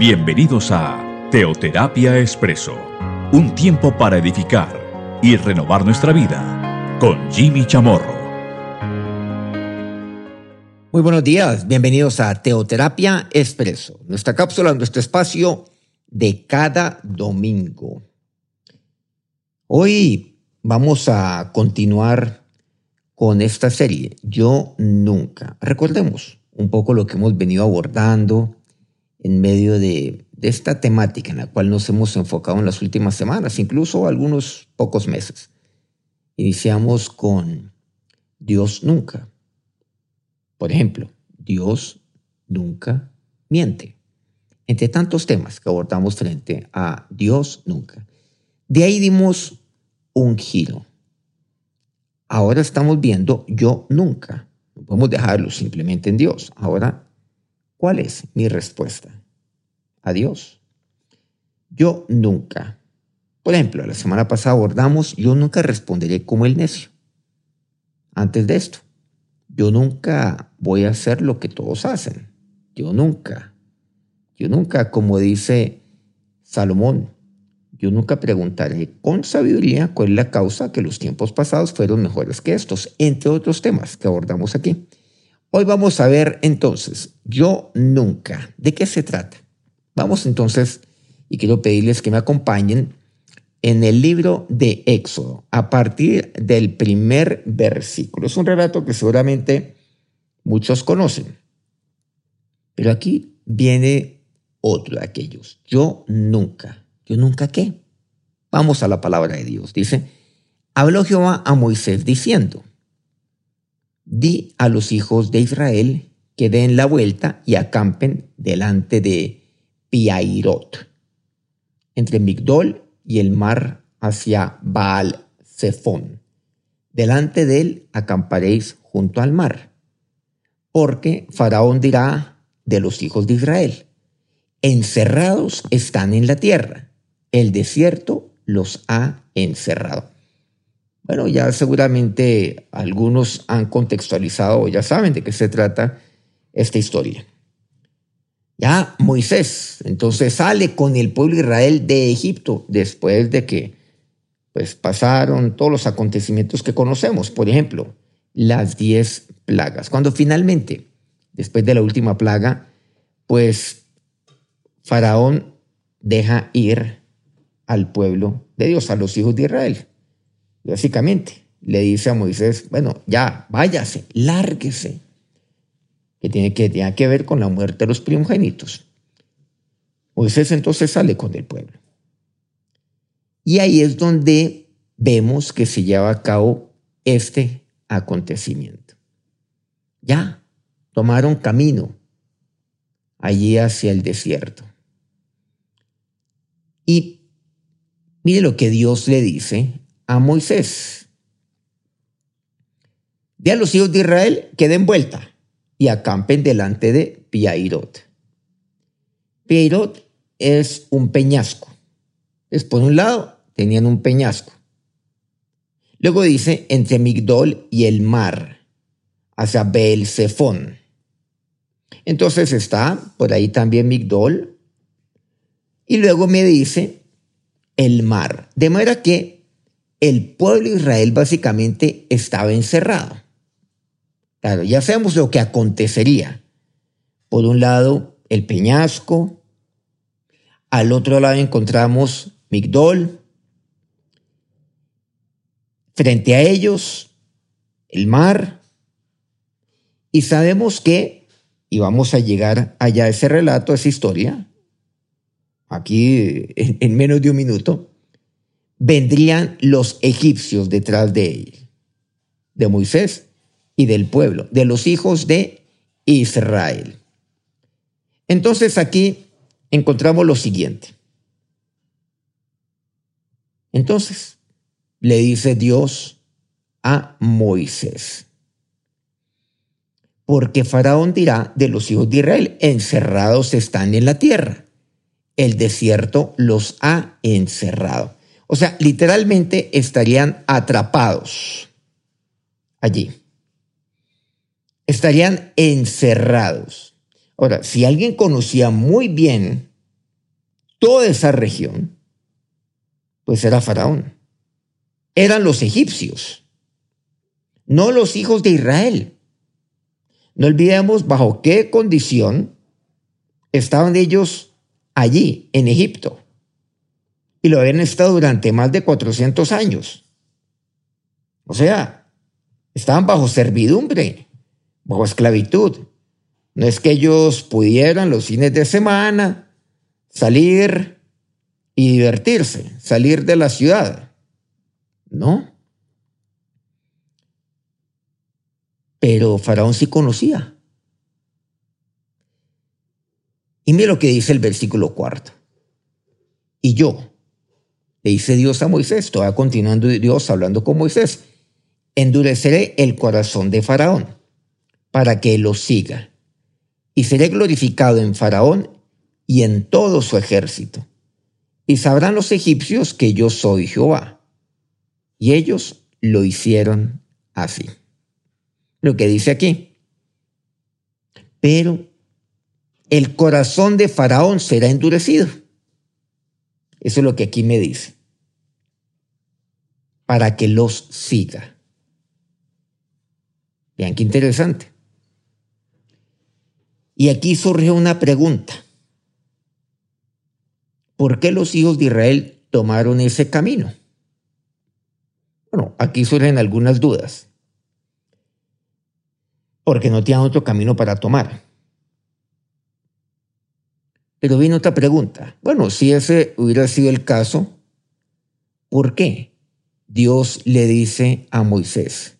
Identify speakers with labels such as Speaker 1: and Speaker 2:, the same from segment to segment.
Speaker 1: Bienvenidos a Teoterapia Expreso, un tiempo para edificar y renovar nuestra vida con Jimmy Chamorro.
Speaker 2: Muy buenos días, bienvenidos a Teoterapia Expreso, nuestra cápsula, nuestro espacio de cada domingo. Hoy vamos a continuar con esta serie, Yo Nunca. Recordemos un poco lo que hemos venido abordando en medio de, esta temática en la cual nos hemos enfocado en las últimas semanas, incluso algunos pocos meses. Iniciamos con Dios nunca. Por ejemplo, Dios nunca miente. Entre tantos temas que abordamos frente a Dios nunca. De ahí dimos un giro. Ahora estamos viendo yo nunca. No podemos dejarlo simplemente en Dios. Ahora ¿Cuál es mi respuesta? Adiós. Yo nunca. Por ejemplo, la semana pasada abordamos, yo nunca responderé como el necio. Antes de esto, yo nunca voy a hacer lo que todos hacen. Yo nunca. Yo nunca, como dice Salomón, yo nunca preguntaré con sabiduría cuál es la causa que los tiempos pasados fueron mejores que estos, entre otros temas que abordamos aquí. Hoy vamos a ver entonces, yo nunca, ¿de qué se trata? Vamos entonces, y quiero pedirles que me acompañen en el libro de Éxodo, a partir del primer versículo. Es un relato que seguramente muchos conocen, pero aquí viene otro de aquellos. Yo nunca, yo nunca qué. Vamos a la palabra de Dios. Dice, habló Jehová a Moisés diciendo, di a los hijos de Israel que den la vuelta y acampen delante de Piairot, entre Migdol y el mar hacia Baal Zephón. Delante de él acamparéis junto al mar, porque Faraón dirá de los hijos de Israel, encerrados están en la tierra, el desierto los ha encerrado. Bueno, ya seguramente algunos han contextualizado, ya saben de qué se trata esta historia. Ya Moisés entonces sale con el pueblo de Israel de Egipto después de que pues pasaron todos los acontecimientos que conocemos, por ejemplo, las diez plagas. Cuando finalmente, después de la última plaga, pues Faraón deja ir al pueblo de Dios, a los hijos de Israel. Básicamente, le dice a Moisés, bueno, ya, váyase, lárguese, que tiene que, tiene que ver con la muerte de los primogénitos. Moisés entonces sale con el pueblo. Y ahí es donde vemos que se lleva a cabo este acontecimiento. Ya, tomaron camino allí hacia el desierto. Y mire lo que Dios le dice a Moisés. De a los hijos de Israel que den vuelta y acampen delante de Piairot. Piairot es un peñasco. Es por un lado tenían un peñasco. Luego dice entre Migdol y el mar, hacia Beelzefón. Entonces está por ahí también Migdol. Y luego me dice el mar. De manera que el pueblo de Israel básicamente estaba encerrado. Claro, ya sabemos lo que acontecería. Por un lado, el peñasco. Al otro lado encontramos Migdol. Frente a ellos, el mar. Y sabemos que, y vamos a llegar allá a ese relato, a esa historia, aquí en menos de un minuto, vendrían los egipcios detrás de él, de Moisés y del pueblo, de los hijos de Israel. Entonces aquí encontramos lo siguiente. Entonces le dice Dios a Moisés, porque Faraón dirá de los hijos de Israel, encerrados están en la tierra, el desierto los ha encerrado. O sea, literalmente estarían atrapados allí. Estarían encerrados. Ahora, si alguien conocía muy bien toda esa región, pues era Faraón. Eran los egipcios, no los hijos de Israel. No olvidemos bajo qué condición estaban ellos allí, en Egipto. Y lo habían estado durante más de 400 años. O sea, estaban bajo servidumbre, bajo esclavitud. No es que ellos pudieran los fines de semana salir y divertirse, salir de la ciudad. No. Pero Faraón sí conocía. Y mire lo que dice el versículo cuarto. Y yo, le dice Dios a Moisés, todavía continuando Dios hablando con Moisés, endureceré el corazón de Faraón para que lo siga, y seré glorificado en Faraón y en todo su ejército. Y sabrán los egipcios que yo soy Jehová. Y ellos lo hicieron así. Lo que dice aquí. Pero el corazón de Faraón será endurecido. Eso es lo que aquí me dice. Para que los siga. Vean qué interesante. Y aquí surge una pregunta. ¿Por qué los hijos de Israel tomaron ese camino? Bueno, aquí surgen algunas dudas. Porque no tenían otro camino para tomar. Pero viene otra pregunta. Bueno, si ese hubiera sido el caso, ¿por qué Dios le dice a Moisés,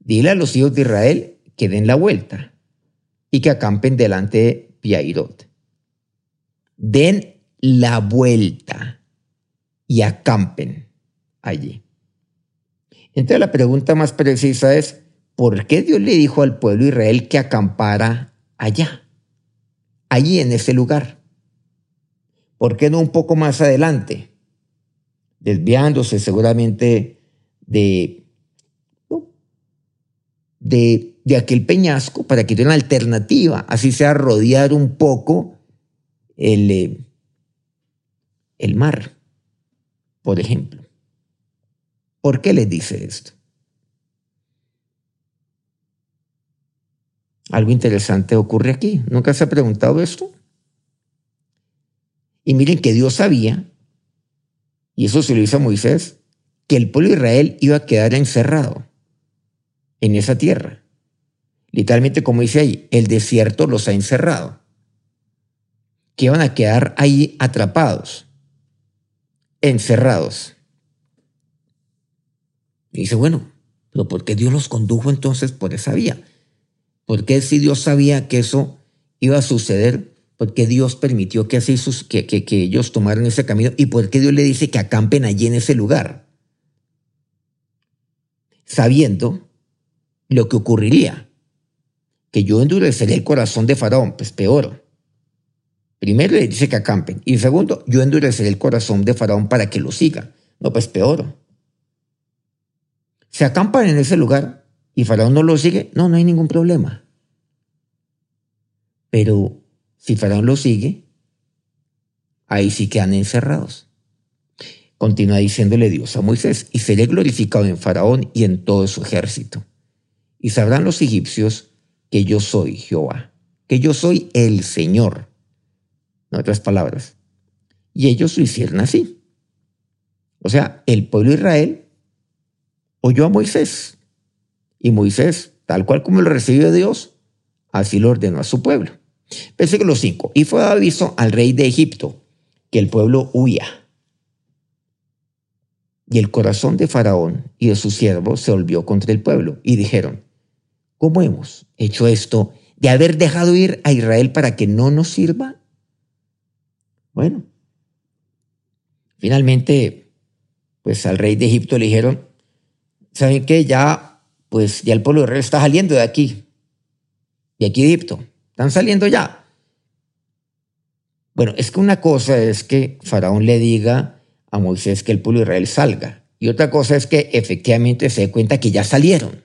Speaker 2: dile a los hijos de Israel que den la vuelta y que acampen delante de Piairot? Den la vuelta y acampen allí. Entonces la pregunta más precisa es, ¿por qué Dios le dijo al pueblo de Israel que acampara allá? Allí en ese lugar. ¿Por qué no un poco más adelante? Desviándose seguramente de, de, de aquel peñasco para que tenga una alternativa, así sea rodear un poco el, eh, el mar, por ejemplo. ¿Por qué les dice esto? Algo interesante ocurre aquí. ¿Nunca se ha preguntado esto? Y miren que Dios sabía, y eso se lo hizo a Moisés, que el pueblo de Israel iba a quedar encerrado en esa tierra. Literalmente, como dice ahí, el desierto los ha encerrado. Que iban a quedar ahí atrapados, encerrados. Y dice, bueno, pero ¿por qué Dios los condujo entonces por esa vía? Porque si Dios sabía que eso iba a suceder, porque Dios permitió que, así que, que, ellos tomaran ese camino y por qué Dios le dice que acampen allí en ese lugar, sabiendo lo que ocurriría, que yo endurecería el corazón de Faraón, pues peor. Primero le dice que acampen y segundo, yo endureceré el corazón de Faraón para que lo siga. No, pues peor. Se acampan en ese lugar y Faraón no lo sigue, no, no hay ningún problema. Pero si Faraón lo sigue, ahí sí quedan encerrados. Continúa diciéndole Dios a Moisés, y seré glorificado en Faraón y en todo su ejército. Y sabrán los egipcios que yo soy Jehová, que yo soy el Señor. En otras palabras. Y ellos lo hicieron así. O sea, el pueblo de Israel oyó a Moisés y Moisés, tal cual como lo recibió Dios, así lo ordenó a su pueblo. Versículo 5. Y fue aviso al rey de Egipto que el pueblo huía. Y el corazón de Faraón y de sus siervos se volvió contra el pueblo y dijeron, ¿cómo hemos hecho esto de haber dejado ir a Israel para que no nos sirva? Bueno, finalmente, pues al rey de Egipto le dijeron, ¿saben qué? Ya pues ya el pueblo de Israel está saliendo de aquí, de aquí Egipto. Están saliendo ya. Bueno, es que una cosa es que Faraón le diga a Moisés que el pueblo de Israel salga. Y otra cosa es que efectivamente se dé cuenta que ya salieron.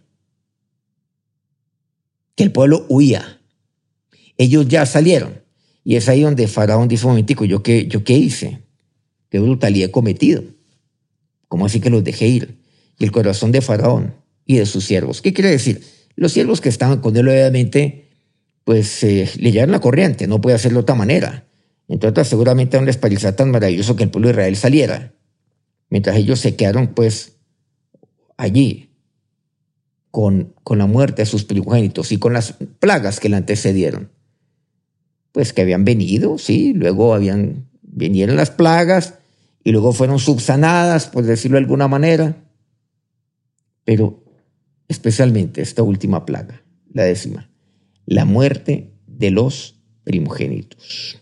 Speaker 2: Que el pueblo huía. Ellos ya salieron. Y es ahí donde Faraón dice, momentico, ¿yo qué, ¿yo qué hice? ¿Qué brutalidad he cometido? ¿Cómo así que los dejé ir? Y el corazón de Faraón y de sus siervos. ¿Qué quiere decir? Los siervos que estaban con él, obviamente, pues eh, le la corriente, no puede hacerlo de otra manera. Entonces, seguramente no les parecía tan maravilloso que el pueblo de Israel saliera. Mientras ellos se quedaron, pues, allí, con, con la muerte de sus primogénitos y con las plagas que le antecedieron. Pues que habían venido, sí, luego habían, vinieron las plagas y luego fueron subsanadas, por decirlo de alguna manera. Pero especialmente esta última plaga, la décima, la muerte de los primogénitos.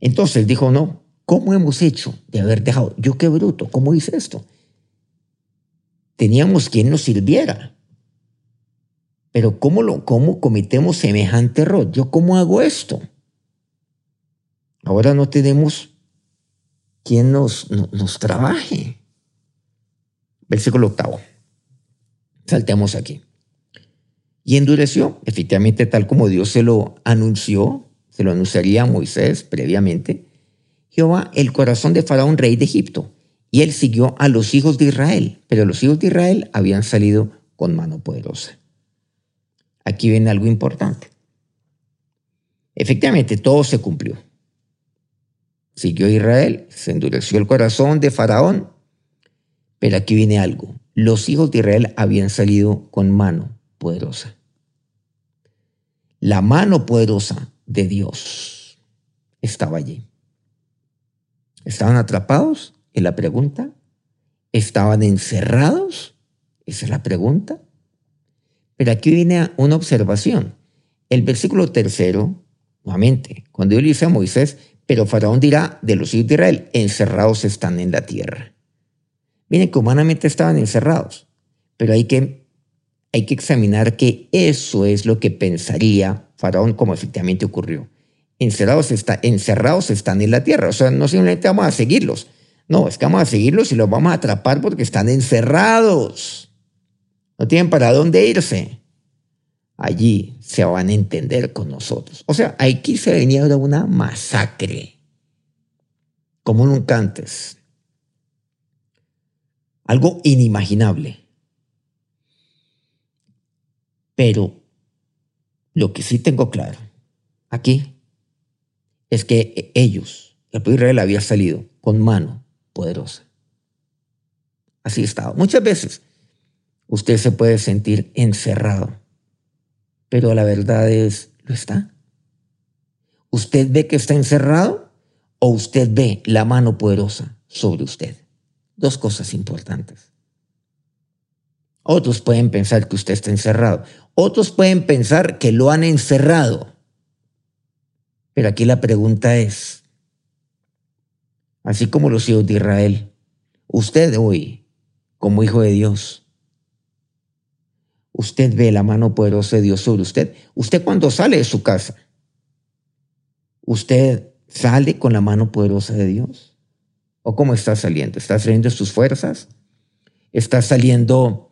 Speaker 2: Entonces dijo, no, ¿cómo hemos hecho de haber dejado? Yo qué bruto, ¿cómo hice esto? Teníamos quien nos sirviera. Pero ¿cómo, lo, cómo cometemos semejante error? ¿Yo cómo hago esto? Ahora no tenemos quien nos, nos trabaje. Versículo octavo. Saltemos aquí. Y endureció, efectivamente, tal como Dios se lo anunció, se lo anunciaría a Moisés previamente, Jehová el corazón de Faraón, rey de Egipto, y él siguió a los hijos de Israel, pero los hijos de Israel habían salido con mano poderosa. Aquí viene algo importante. Efectivamente, todo se cumplió. Siguió Israel, se endureció el corazón de Faraón, pero aquí viene algo. Los hijos de Israel habían salido con mano poderosa. La mano poderosa de Dios estaba allí. ¿Estaban atrapados? Es la pregunta. ¿Estaban encerrados? Esa es la pregunta. Pero aquí viene una observación. El versículo tercero, nuevamente, cuando Dios le dice a Moisés, pero Faraón dirá de los hijos de Israel, encerrados están en la tierra. Miren que humanamente estaban encerrados, pero hay que hay que examinar que eso es lo que pensaría Faraón como efectivamente ocurrió. Encerrados, está, encerrados están en la tierra. O sea, no simplemente vamos a seguirlos. No, es que vamos a seguirlos y los vamos a atrapar porque están encerrados. No tienen para dónde irse. Allí se van a entender con nosotros. O sea, aquí se venía una masacre. Como nunca antes. Algo inimaginable. Pero lo que sí tengo claro aquí es que ellos, el pueblo Israel había salido con mano poderosa. Así estaba. Muchas veces usted se puede sentir encerrado, pero la verdad es, lo está. ¿Usted ve que está encerrado o usted ve la mano poderosa sobre usted? Dos cosas importantes. Otros pueden pensar que usted está encerrado. Otros pueden pensar que lo han encerrado. Pero aquí la pregunta es, así como los hijos de Israel, usted hoy, como hijo de Dios, usted ve la mano poderosa de Dios sobre usted. Usted cuando sale de su casa, usted sale con la mano poderosa de Dios. ¿O cómo está saliendo? ¿Está saliendo sus fuerzas? ¿Está saliendo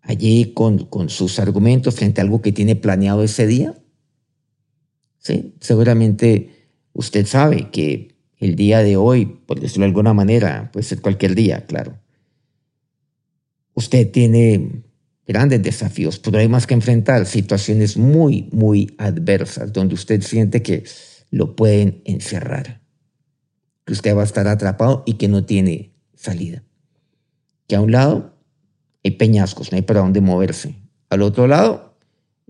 Speaker 2: allí con, con sus argumentos frente a algo que tiene planeado ese día? Sí, seguramente usted sabe que el día de hoy, por decirlo de alguna manera, puede ser cualquier día, claro. Usted tiene grandes desafíos, más que enfrentar situaciones muy, muy adversas, donde usted siente que lo pueden encerrar, que usted va a estar atrapado y que no tiene salida. Que a un lado hay peñascos, no hay para dónde moverse. Al otro lado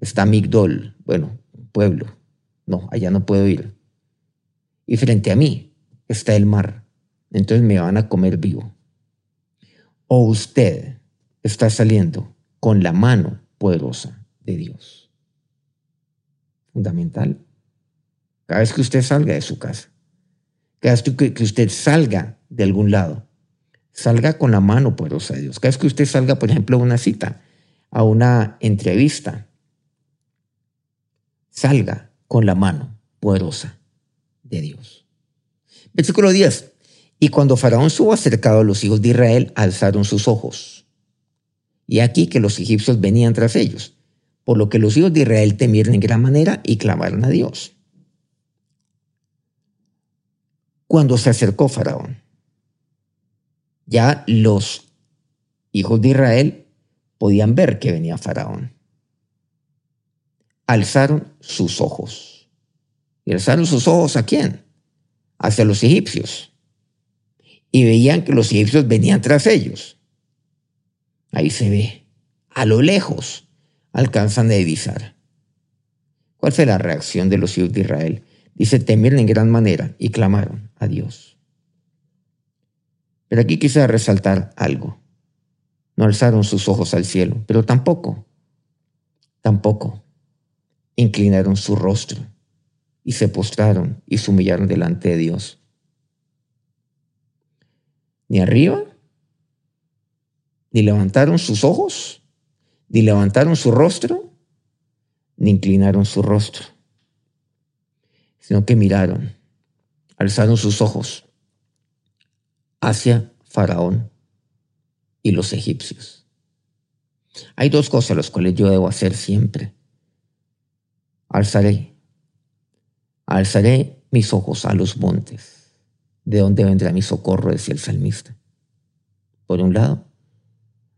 Speaker 2: está Migdol, bueno, pueblo. No, allá no puedo ir. Y frente a mí está el mar. Entonces me van a comer vivo. O usted está saliendo con la mano poderosa de Dios. Fundamental. Cada vez que usted salga de su casa, cada vez que usted salga de algún lado, salga con la mano poderosa de Dios. Cada vez que usted salga, por ejemplo, a una cita, a una entrevista, salga con la mano poderosa de Dios. Versículo 10. Y cuando Faraón subo acercado a los hijos de Israel, alzaron sus ojos. Y aquí que los egipcios venían tras ellos, por lo que los hijos de Israel temieron en gran manera y clamaron a Dios. Cuando se acercó Faraón. Ya los hijos de Israel podían ver que venía Faraón. Alzaron sus ojos. ¿Y alzaron sus ojos a quién? Hacia los egipcios. Y veían que los egipcios venían tras ellos. Ahí se ve, a lo lejos, alcanzan a divisar. ¿Cuál fue la reacción de los hijos de Israel? Dice, temieron en gran manera y clamaron a Dios. Pero aquí quise resaltar algo. No alzaron sus ojos al cielo, pero tampoco, tampoco inclinaron su rostro y se postraron y se humillaron delante de Dios. Ni arriba, ni levantaron sus ojos, ni levantaron su rostro, ni inclinaron su rostro, sino que miraron, alzaron sus ojos hacia Faraón y los egipcios. Hay dos cosas las cuales yo debo hacer siempre. Alzaré, alzaré mis ojos a los montes, de donde vendrá mi socorro, decía el salmista. Por un lado,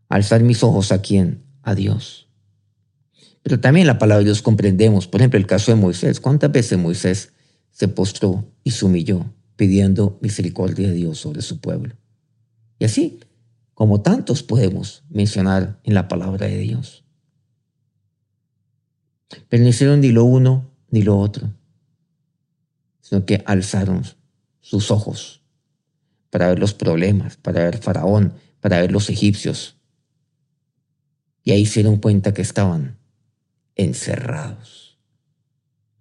Speaker 2: alzar mis ojos a quién? A Dios. Pero también la palabra de Dios comprendemos, por ejemplo, el caso de Moisés. ¿Cuántas veces Moisés se postró y se humilló pidiendo misericordia de Dios sobre su pueblo? Y así, como tantos podemos mencionar en la palabra de Dios. Pero no hicieron ni lo uno ni lo otro, sino que alzaron sus ojos para ver los problemas, para ver Faraón, para ver los egipcios. Y ahí se dieron cuenta que estaban encerrados.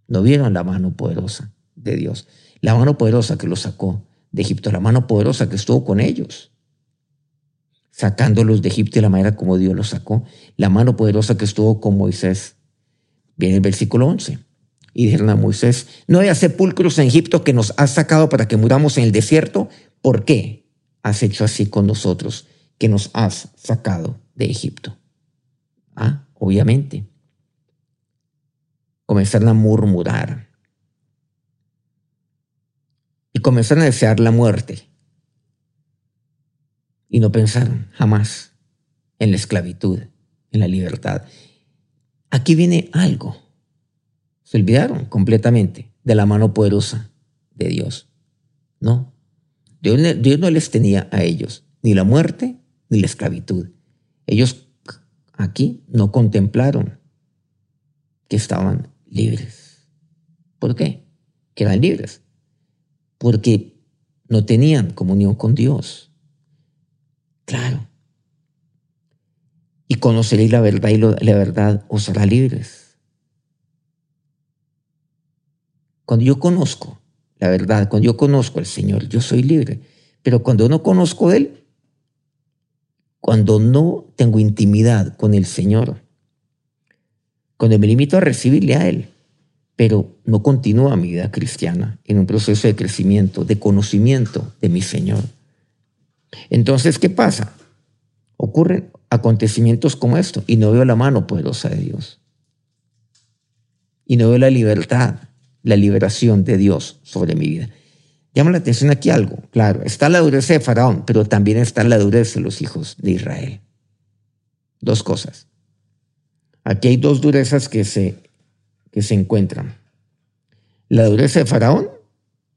Speaker 2: No vieron la mano poderosa de Dios, la mano poderosa que los sacó de Egipto, la mano poderosa que estuvo con ellos, sacándolos de Egipto de la manera como Dios los sacó, la mano poderosa que estuvo con Moisés. Viene el versículo 11. Y dijeron a Moisés, no haya sepulcros en Egipto que nos has sacado para que muramos en el desierto. ¿Por qué has hecho así con nosotros que nos has sacado de Egipto? Ah, obviamente, comenzaron a murmurar comenzaron a desear la muerte. Y no pensaron jamás en la esclavitud, en la libertad. Aquí viene algo. Se olvidaron completamente de la mano poderosa de Dios. No. Dios, Dios no les tenía a ellos ni la muerte ni la esclavitud. Ellos aquí no contemplaron que estaban libres. ¿Por qué? Que eran libres. Porque no tenían comunión con Dios. Claro. Y conoceréis la verdad y la verdad os hará libres. Cuando yo conozco la verdad, cuando yo conozco al Señor, yo soy libre. Pero cuando no conozco de Él, cuando no tengo intimidad con el Señor, cuando me limito a recibirle a Él, pero no continúa mi vida cristiana en un proceso de crecimiento, de conocimiento de mi Señor. Entonces, ¿qué pasa? Ocurren acontecimientos como esto y no veo la mano poderosa de Dios. Y no veo la libertad, la liberación de Dios sobre mi vida. Llama la atención aquí algo. Claro, está la dureza de Faraón, pero también está la dureza de los hijos de Israel. Dos cosas. Aquí hay dos durezas que se, que se encuentran. La dureza de Faraón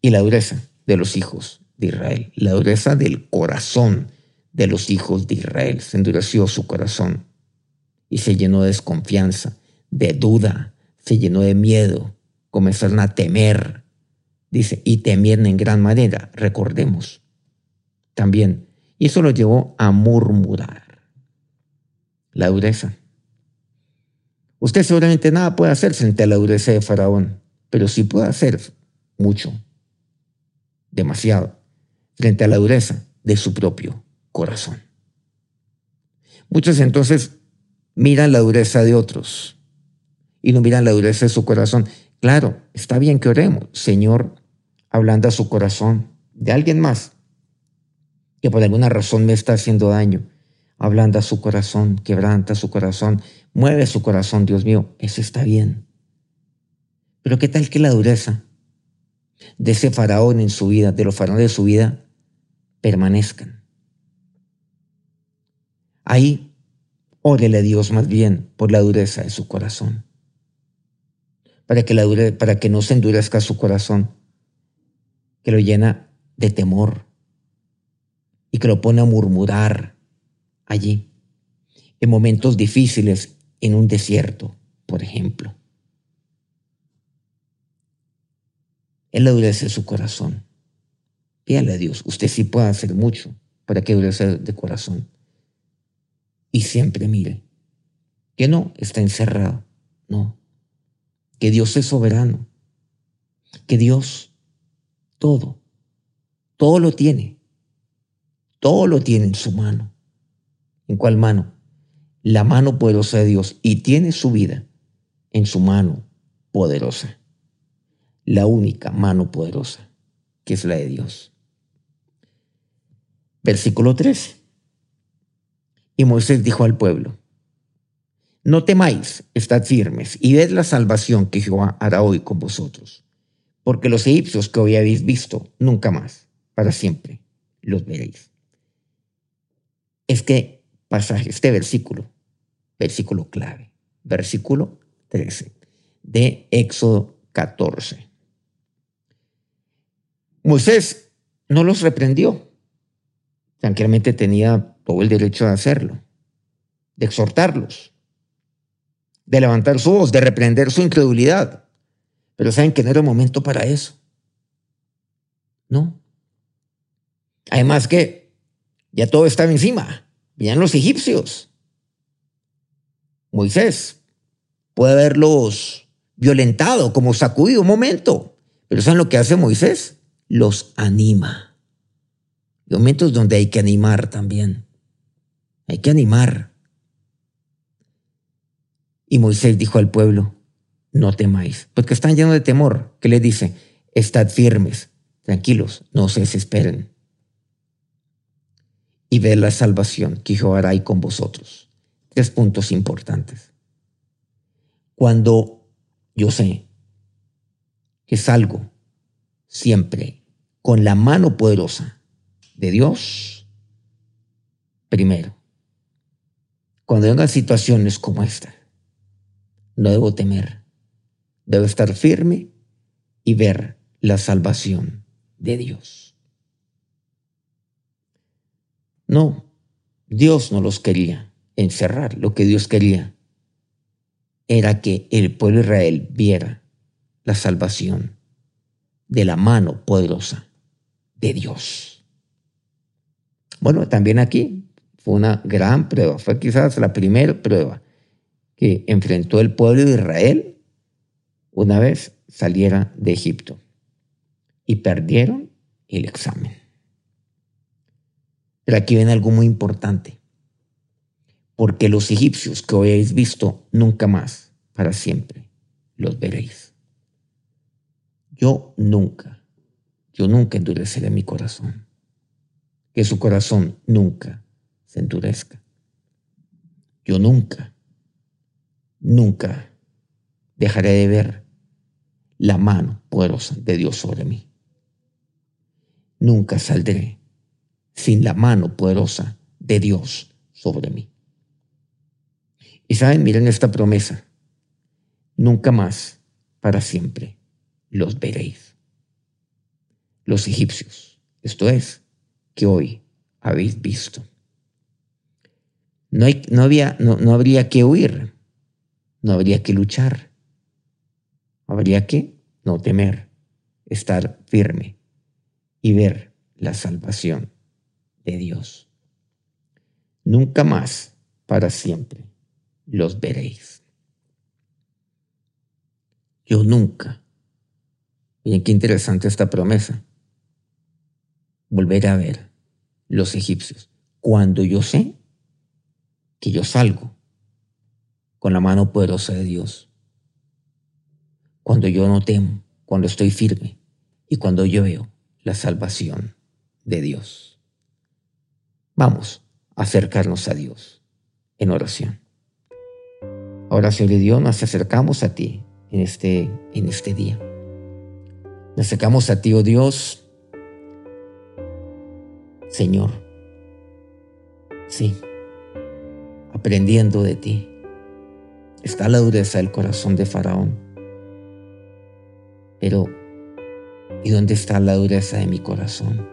Speaker 2: y la dureza de los hijos de Israel. La dureza del corazón de los hijos de Israel. Se endureció su corazón y se llenó de desconfianza, de duda, se llenó de miedo. Comenzaron a temer. Dice, y temieron en gran manera. Recordemos también. Y eso lo llevó a murmurar. La dureza Usted seguramente nada puede hacer frente a la dureza de Faraón, pero sí puede hacer mucho, demasiado, frente a la dureza de su propio corazón. Muchos entonces miran la dureza de otros y no miran la dureza de su corazón. Claro, está bien que oremos. Señor, hablando a su corazón de alguien más que por alguna razón me está haciendo daño. Hablando a su corazón, quebranta su corazón, mueve su corazón, Dios mío, eso está bien. Pero ¿qué tal que la dureza de ese faraón en su vida, de los faraones de su vida, permanezcan. Ahí, órele a Dios más bien por la dureza de su corazón. Para que, la para que no se endurezca su corazón, que lo llena de temor y que lo pone a murmurar allí, en momentos difíciles, en un desierto, por ejemplo. Él endurece su corazón. Pídale a Dios, usted sí puede hacer mucho para que endurece de corazón. Y siempre mire que no está encerrado, no. Que Dios es soberano, que Dios todo, todo lo tiene, todo lo tiene en su mano. ¿En cuál mano? La mano poderosa de Dios y tiene su vida en su mano poderosa. La única mano poderosa, que es la de Dios. Versículo 13. Y Moisés dijo al pueblo, no temáis, estad firmes y ved la salvación que Jehová hará hoy con vosotros, porque los egipcios que hoy habéis visto, nunca más, para siempre, los veréis. Este pasaje, este versículo, versículo clave, versículo 13 de Éxodo 14. Moisés no los reprendió, tranquilamente tenía todo el derecho de hacerlo, de exhortarlos, de levantar su voz, de reprender su incredulidad. Pero saben que no era el momento para eso. No. Además que ya todo estaba encima. Venían los egipcios. Moisés puede haberlos violentado, como sacudido un momento. Pero ¿saben lo que hace Moisés? Los anima momentos donde hay que animar también. Hay que animar. Y Moisés dijo al pueblo, no temáis, porque están llenos de temor. ¿Qué le dice? Estad firmes, tranquilos, no se desesperen. Y ve la salvación que Jehová hará con vosotros. Tres puntos importantes. Cuando yo sé que salgo siempre con la mano poderosa de Dios primero. Cuando vengan situaciones como esta, no debo temer, debo estar firme y ver la salvación de Dios. No, Dios no los quería encerrar, lo que Dios quería era que el pueblo de Israel viera la salvación de la mano poderosa de Dios. Bueno, también aquí fue una gran prueba, fue quizás la primera prueba que enfrentó el pueblo de Israel una vez saliera de Egipto y perdieron el examen. Pero aquí viene algo muy importante, porque los egipcios que hoy habéis visto nunca más, para siempre, los veréis. Yo nunca, yo nunca endureceré mi corazón que su corazón nunca se endurezca. Yo nunca, nunca dejaré de ver la mano poderosa de Dios sobre mí. Nunca saldré sin la mano poderosa de Dios sobre mí. Y saben, miren esta promesa. Nunca más, para siempre, los veréis. Los egipcios, esto es, que hoy habéis visto. No, hay, no, había, no, no habría que huir, no habría que luchar, habría que no temer, estar firme y ver la salvación de Dios. Nunca más, para siempre, los veréis. Yo nunca. Miren qué interesante esta promesa volver a ver los egipcios. Cuando yo sé que yo salgo con la mano poderosa de Dios. Cuando yo no temo, cuando estoy firme y cuando yo veo la salvación de Dios. Vamos a acercarnos a Dios en oración. Ahora, Señor Dios, nos acercamos a ti en este, en este día. Nos acercamos a ti, oh Dios. Señor, sí, aprendiendo de ti. Está la dureza del corazón de Faraón. Pero, ¿y dónde está la dureza de mi corazón?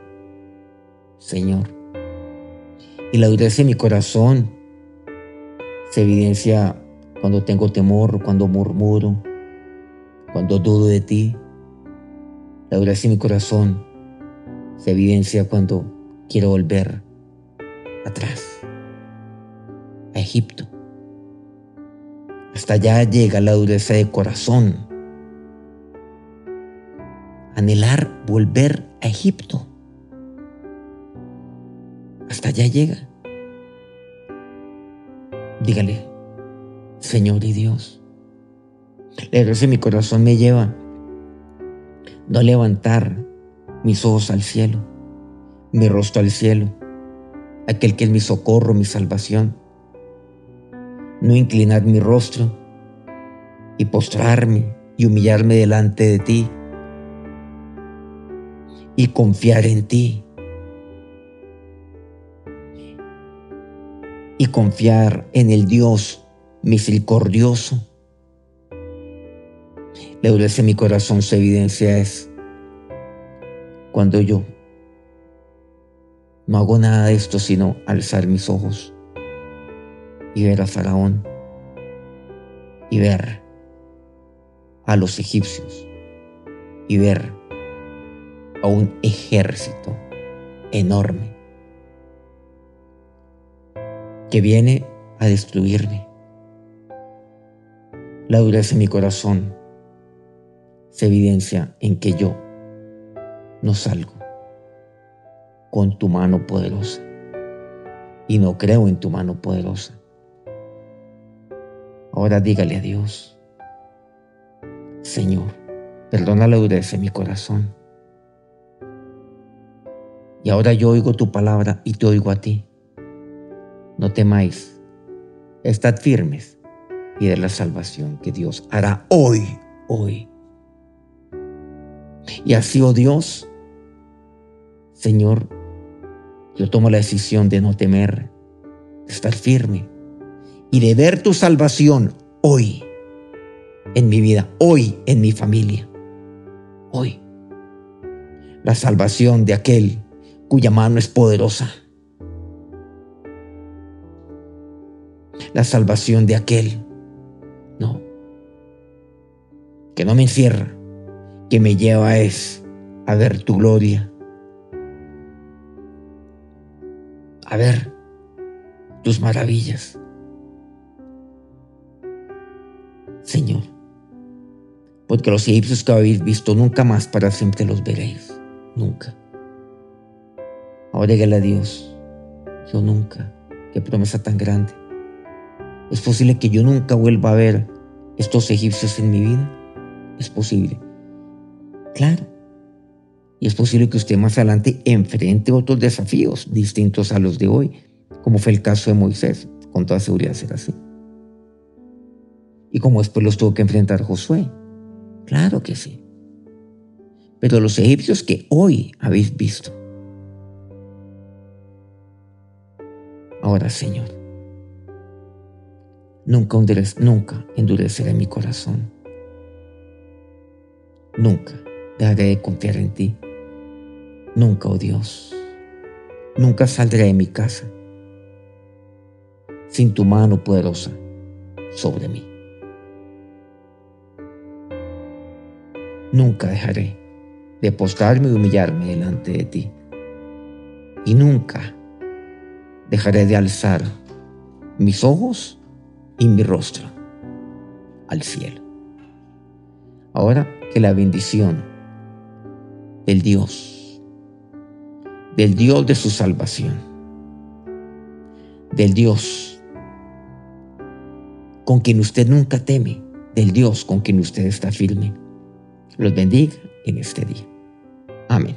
Speaker 2: Señor. Y la dureza de mi corazón se evidencia cuando tengo temor, cuando murmuro, cuando dudo de ti. La dureza de mi corazón se evidencia cuando quiero volver atrás, a Egipto. Hasta allá llega la dureza de corazón. Anhelar volver a Egipto. Hasta allá llega. Dígale, Señor y Dios, la de mi corazón me lleva no levantar mis ojos al cielo, mi rostro al cielo, aquel que es mi socorro, mi salvación. No inclinar mi rostro y postrarme y humillarme delante de ti y confiar en ti. Y confiar en el Dios misericordioso la dureza mi corazón se evidencia es cuando yo no hago nada de esto sino alzar mis ojos y ver a Faraón y ver a los egipcios y ver a un ejército enorme que viene a destruirme. La dureza de mi corazón se evidencia en que yo no salgo con tu mano poderosa y no creo en tu mano poderosa. Ahora dígale a Dios, Señor, perdona la dureza de mi corazón. Y ahora yo oigo tu palabra y te oigo a ti. No temáis, estad firmes y de la salvación que Dios hará hoy, hoy y así, oh Dios, Señor, yo tomo la decisión de no temer, de estar firme y de ver tu salvación hoy en mi vida, hoy en mi familia, hoy. La salvación de aquel cuya mano es poderosa. La salvación de aquel, que no me encierra, que me lleva es a ver tu gloria, a ver tus maravillas. Señor, porque los egipcios que habéis visto nunca más para siempre los veréis, nunca. Ahora dígale a Dios, yo nunca, qué promesa tan grande. ¿Es posible que yo nunca vuelva a ver estos egipcios en mi vida? Es posible. Claro. Y es posible que usted más adelante enfrente otros desafíos distintos a los de hoy, como fue el caso de Moisés. Con toda seguridad será así. Y como después los tuvo que enfrentar Josué. Claro que sí. Pero los egipcios que hoy habéis visto. Ahora, Señor, nunca, nunca endureceré mi corazón. Nunca dejaré de confiar en ti. Nunca, oh Dios, nunca saldré de mi casa sin tu mano poderosa sobre mí. Nunca dejaré de postrarme y humillarme delante de ti. Y nunca dejaré de alzar mis ojos y mi rostro al cielo. Ahora que la bendición del Dios, del Dios de su salvación, del Dios con quien usted nunca teme, del Dios con quien usted está firme. Los bendiga en este día. Amén.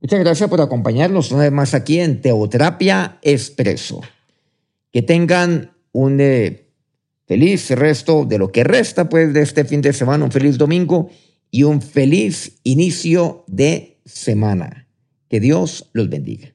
Speaker 2: Muchas gracias por acompañarnos una vez más aquí en Teoterapia Expreso. Que tengan un eh, Feliz resto de lo que resta pues de este fin de semana, un feliz domingo y un feliz inicio de semana. Que Dios los bendiga.